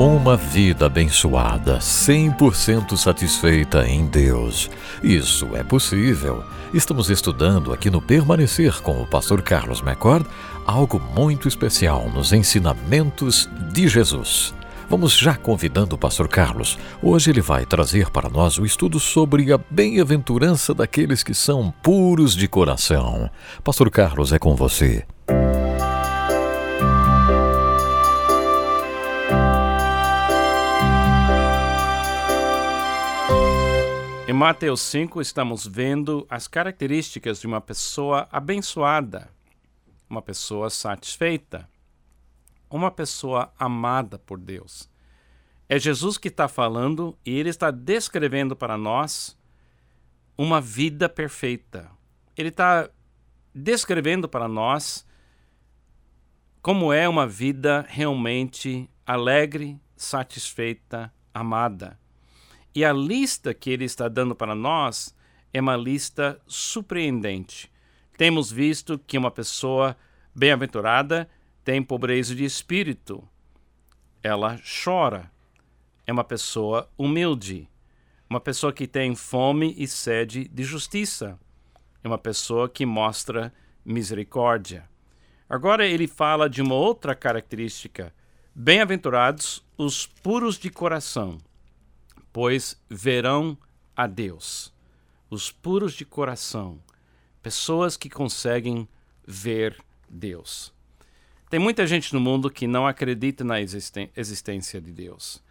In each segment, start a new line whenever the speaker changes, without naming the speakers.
Uma vida abençoada, 100% satisfeita em Deus. Isso é possível. Estamos estudando aqui no Permanecer com o pastor Carlos McCord algo muito especial nos ensinamentos de Jesus. Vamos já convidando o pastor Carlos. Hoje ele vai trazer para nós o estudo sobre a bem-aventurança daqueles que são puros de coração. Pastor Carlos, é com você.
Mateus 5, estamos vendo as características de uma pessoa abençoada, uma pessoa satisfeita, uma pessoa amada por Deus. É Jesus que está falando e ele está descrevendo para nós uma vida perfeita. Ele está descrevendo para nós como é uma vida realmente alegre, satisfeita, amada. E a lista que ele está dando para nós é uma lista surpreendente. Temos visto que uma pessoa bem-aventurada tem pobreza de espírito. Ela chora. É uma pessoa humilde. Uma pessoa que tem fome e sede de justiça. É uma pessoa que mostra misericórdia. Agora ele fala de uma outra característica. Bem-aventurados os puros de coração pois verão a Deus. Os puros de coração, pessoas que conseguem ver Deus. Tem muita gente no mundo que não acredita na existência de Deus.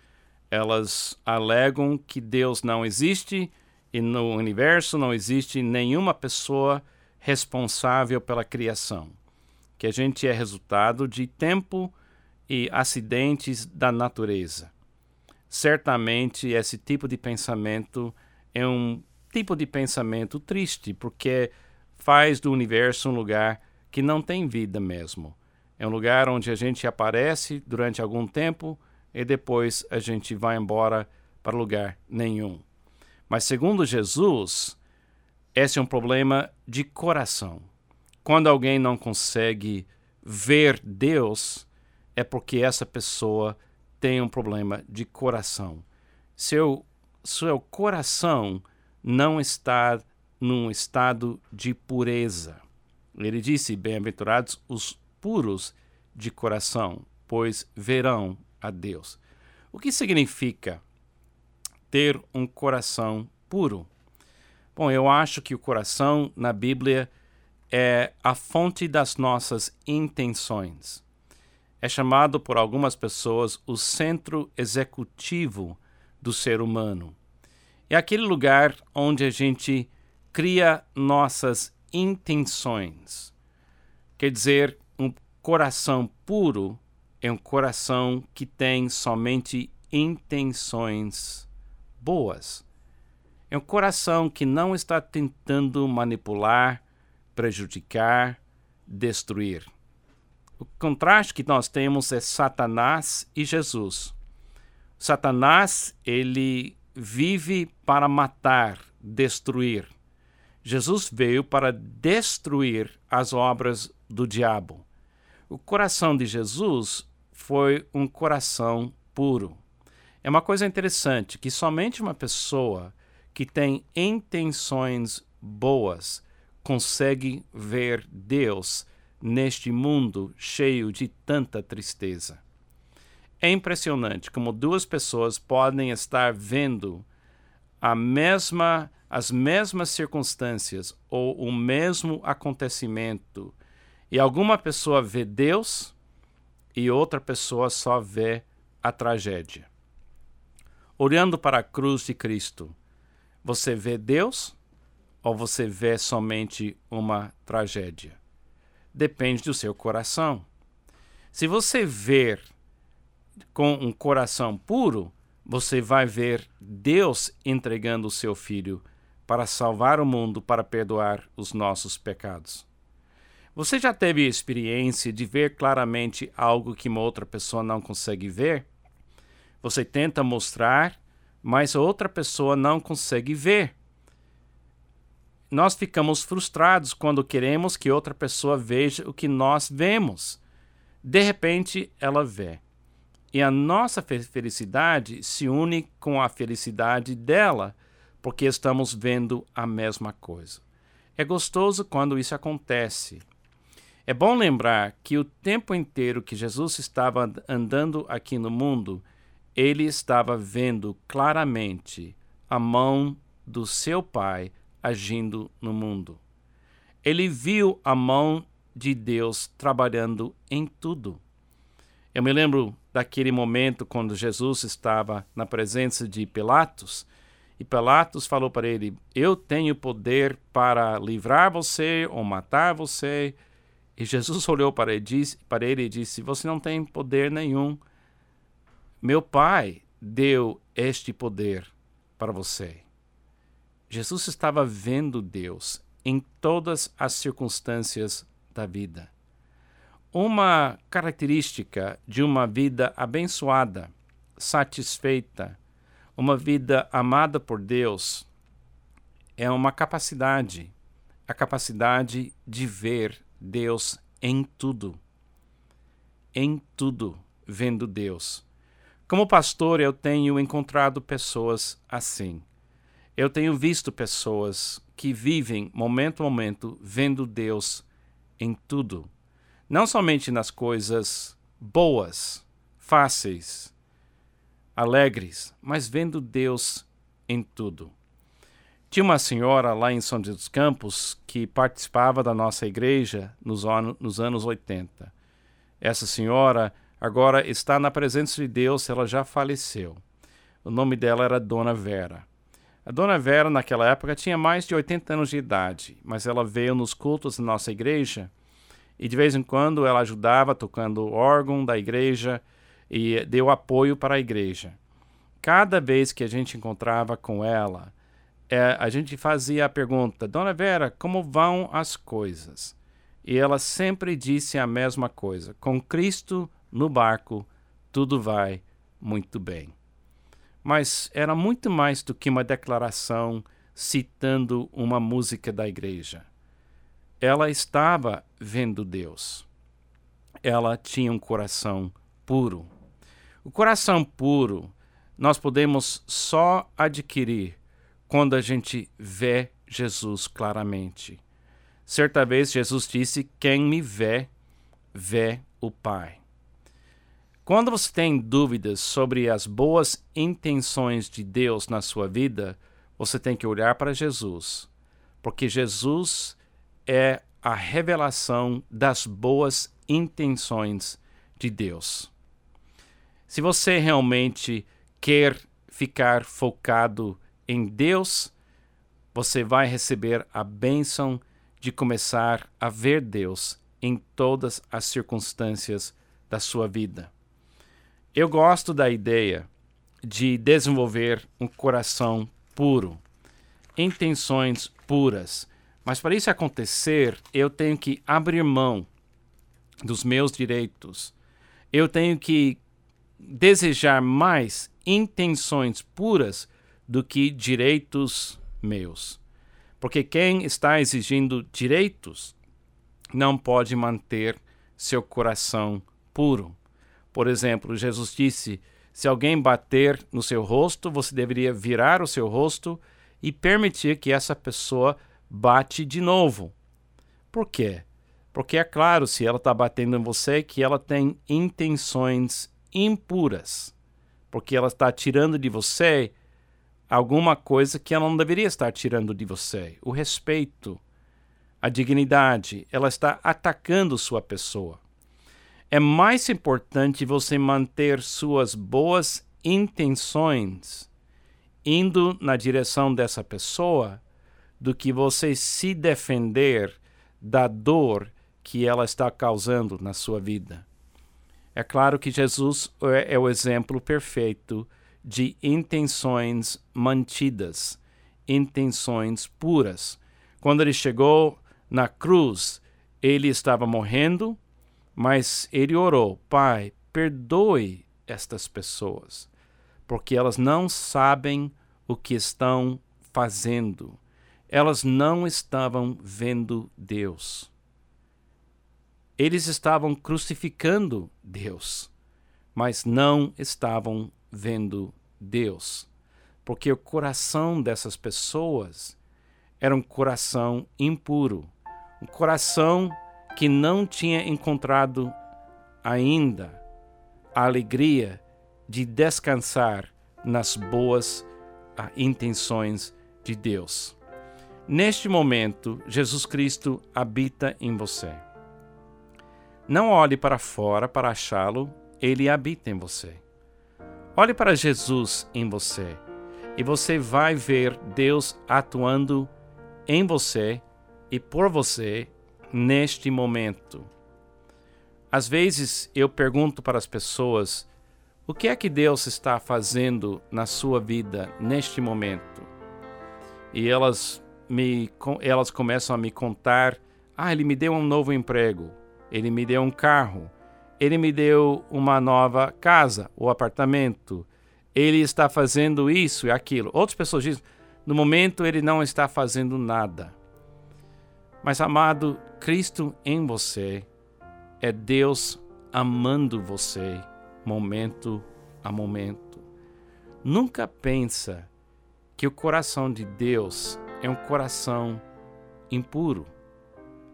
Elas alegam que Deus não existe e no universo não existe nenhuma pessoa responsável pela criação, que a gente é resultado de tempo e acidentes da natureza certamente esse tipo de pensamento é um tipo de pensamento triste, porque faz do universo um lugar que não tem vida mesmo. É um lugar onde a gente aparece durante algum tempo e depois a gente vai embora para lugar nenhum. Mas segundo Jesus, esse é um problema de coração. Quando alguém não consegue ver Deus, é porque essa pessoa tem um problema de coração. Seu, seu coração não está num estado de pureza. Ele disse: Bem-aventurados os puros de coração, pois verão a Deus. O que significa ter um coração puro? Bom, eu acho que o coração na Bíblia é a fonte das nossas intenções é chamado por algumas pessoas o centro executivo do ser humano. É aquele lugar onde a gente cria nossas intenções. Quer dizer, um coração puro é um coração que tem somente intenções boas. É um coração que não está tentando manipular, prejudicar, destruir. O contraste que nós temos é Satanás e Jesus. Satanás, ele vive para matar, destruir. Jesus veio para destruir as obras do diabo. O coração de Jesus foi um coração puro. É uma coisa interessante que somente uma pessoa que tem intenções boas consegue ver Deus neste mundo cheio de tanta tristeza. É impressionante como duas pessoas podem estar vendo a mesma, as mesmas circunstâncias ou o mesmo acontecimento e alguma pessoa vê Deus e outra pessoa só vê a tragédia. Olhando para a cruz de Cristo, você vê Deus ou você vê somente uma tragédia? Depende do seu coração. Se você ver com um coração puro, você vai ver Deus entregando o seu filho para salvar o mundo, para perdoar os nossos pecados. Você já teve a experiência de ver claramente algo que uma outra pessoa não consegue ver? Você tenta mostrar, mas outra pessoa não consegue ver nós ficamos frustrados quando queremos que outra pessoa veja o que nós vemos. De repente, ela vê. E a nossa felicidade se une com a felicidade dela, porque estamos vendo a mesma coisa. É gostoso quando isso acontece. É bom lembrar que o tempo inteiro que Jesus estava andando aqui no mundo, ele estava vendo claramente a mão do seu Pai agindo no mundo. Ele viu a mão de Deus trabalhando em tudo. Eu me lembro daquele momento quando Jesus estava na presença de Pilatos e Pilatos falou para ele: Eu tenho poder para livrar você ou matar você. E Jesus olhou para ele, disse, para ele e disse: Você não tem poder nenhum. Meu Pai deu este poder para você. Jesus estava vendo Deus em todas as circunstâncias da vida. Uma característica de uma vida abençoada, satisfeita, uma vida amada por Deus é uma capacidade, a capacidade de ver Deus em tudo. Em tudo, vendo Deus. Como pastor, eu tenho encontrado pessoas assim. Eu tenho visto pessoas que vivem momento a momento vendo Deus em tudo não somente nas coisas boas, fáceis, alegres, mas vendo Deus em tudo. Tinha uma senhora lá em São José dos Campos que participava da nossa igreja nos, an nos anos 80. Essa senhora agora está na presença de Deus, ela já faleceu. O nome dela era Dona Vera. A Dona Vera, naquela época, tinha mais de 80 anos de idade, mas ela veio nos cultos da nossa igreja e de vez em quando ela ajudava tocando o órgão da igreja e deu apoio para a igreja. Cada vez que a gente encontrava com ela, é, a gente fazia a pergunta: Dona Vera, como vão as coisas? E ela sempre disse a mesma coisa: com Cristo no barco, tudo vai muito bem. Mas era muito mais do que uma declaração citando uma música da igreja ela estava vendo Deus. Ela tinha um coração puro. O coração puro nós podemos só adquirir quando a gente vê Jesus claramente. Certa vez Jesus disse: Quem me vê, vê o Pai. Quando você tem dúvidas sobre as boas intenções de Deus na sua vida, você tem que olhar para Jesus, porque Jesus é a revelação das boas intenções de Deus. Se você realmente quer ficar focado em Deus, você vai receber a bênção de começar a ver Deus em todas as circunstâncias da sua vida. Eu gosto da ideia de desenvolver um coração puro, intenções puras, mas para isso acontecer, eu tenho que abrir mão dos meus direitos. Eu tenho que desejar mais intenções puras do que direitos meus. Porque quem está exigindo direitos não pode manter seu coração puro. Por exemplo, Jesus disse: se alguém bater no seu rosto, você deveria virar o seu rosto e permitir que essa pessoa bate de novo. Por quê? Porque é claro, se ela está batendo em você, que ela tem intenções impuras. Porque ela está tirando de você alguma coisa que ela não deveria estar tirando de você. O respeito, a dignidade. Ela está atacando sua pessoa. É mais importante você manter suas boas intenções indo na direção dessa pessoa do que você se defender da dor que ela está causando na sua vida. É claro que Jesus é, é o exemplo perfeito de intenções mantidas, intenções puras. Quando ele chegou na cruz, ele estava morrendo, mas ele orou: Pai, perdoe estas pessoas, porque elas não sabem o que estão fazendo elas não estavam vendo Deus. Eles estavam crucificando Deus, mas não estavam vendo Deus, porque o coração dessas pessoas era um coração impuro, um coração que não tinha encontrado ainda a alegria de descansar nas boas ah, intenções de Deus. Neste momento, Jesus Cristo habita em você. Não olhe para fora para achá-lo, ele habita em você. Olhe para Jesus em você e você vai ver Deus atuando em você e por você neste momento. Às vezes eu pergunto para as pessoas o que é que Deus está fazendo na sua vida neste momento. E elas me, elas começam a me contar: ah, ele me deu um novo emprego, ele me deu um carro, ele me deu uma nova casa ou apartamento, ele está fazendo isso e aquilo. Outras pessoas dizem: no momento ele não está fazendo nada. Mas, amado, Cristo em você é Deus amando você momento a momento. Nunca pensa que o coração de Deus é um coração impuro.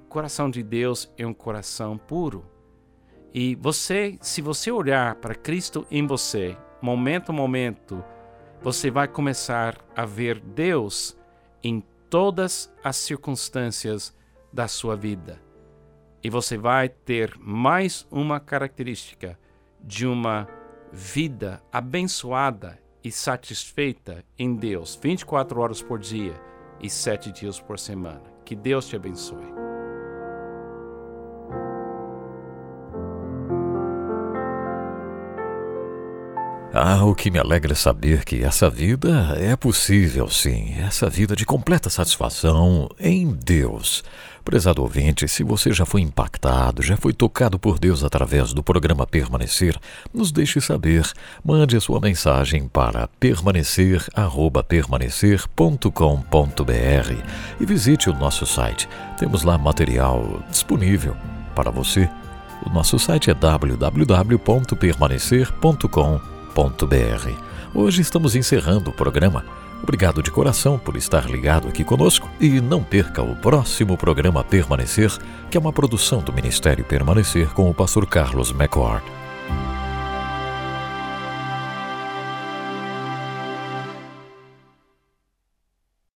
O coração de Deus é um coração puro. E você, se você olhar para Cristo em você, momento a momento, você vai começar a ver Deus em todas as circunstâncias da sua vida. E você vai ter mais uma característica de uma vida abençoada e satisfeita em Deus 24 horas por dia e sete dias por semana. Que Deus te abençoe.
Ah, o que me alegra é saber que essa vida é possível, sim. Essa vida de completa satisfação em Deus. Prezado ouvinte, se você já foi impactado, já foi tocado por Deus através do programa Permanecer, nos deixe saber. Mande a sua mensagem para permanecer@permanecer.com.br e visite o nosso site. Temos lá material disponível para você. O nosso site é www.permanecer.com.br Hoje estamos encerrando o programa. Obrigado de coração por estar ligado aqui conosco e não perca o próximo programa Permanecer, que é uma produção do Ministério Permanecer com o pastor Carlos McCord.